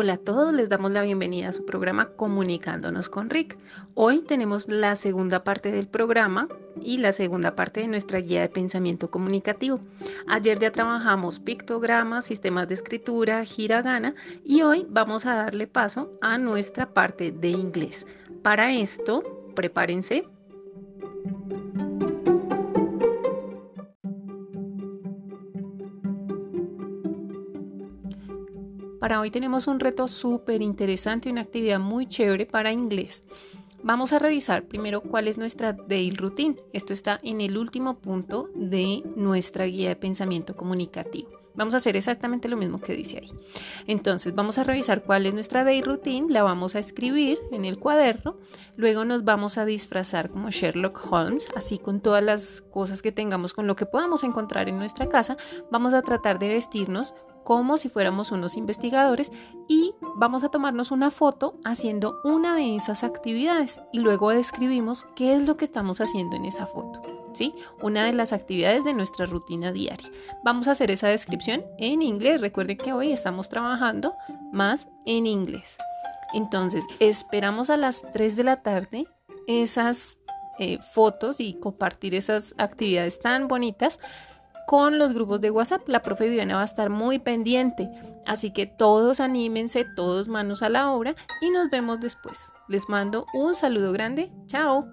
Hola a todos, les damos la bienvenida a su programa Comunicándonos con Rick. Hoy tenemos la segunda parte del programa y la segunda parte de nuestra guía de pensamiento comunicativo. Ayer ya trabajamos pictogramas, sistemas de escritura, hiragana y hoy vamos a darle paso a nuestra parte de inglés. Para esto, prepárense Para hoy tenemos un reto súper interesante, una actividad muy chévere para inglés. Vamos a revisar primero cuál es nuestra daily routine. Esto está en el último punto de nuestra guía de pensamiento comunicativo. Vamos a hacer exactamente lo mismo que dice ahí. Entonces, vamos a revisar cuál es nuestra day routine, la vamos a escribir en el cuaderno, luego nos vamos a disfrazar como Sherlock Holmes, así con todas las cosas que tengamos, con lo que podamos encontrar en nuestra casa, vamos a tratar de vestirnos como si fuéramos unos investigadores y vamos a tomarnos una foto haciendo una de esas actividades y luego describimos qué es lo que estamos haciendo en esa foto. ¿Sí? Una de las actividades de nuestra rutina diaria. Vamos a hacer esa descripción en inglés. Recuerden que hoy estamos trabajando más en inglés. Entonces, esperamos a las 3 de la tarde esas eh, fotos y compartir esas actividades tan bonitas con los grupos de WhatsApp. La profe Viviana va a estar muy pendiente. Así que todos anímense, todos manos a la obra y nos vemos después. Les mando un saludo grande. Chao.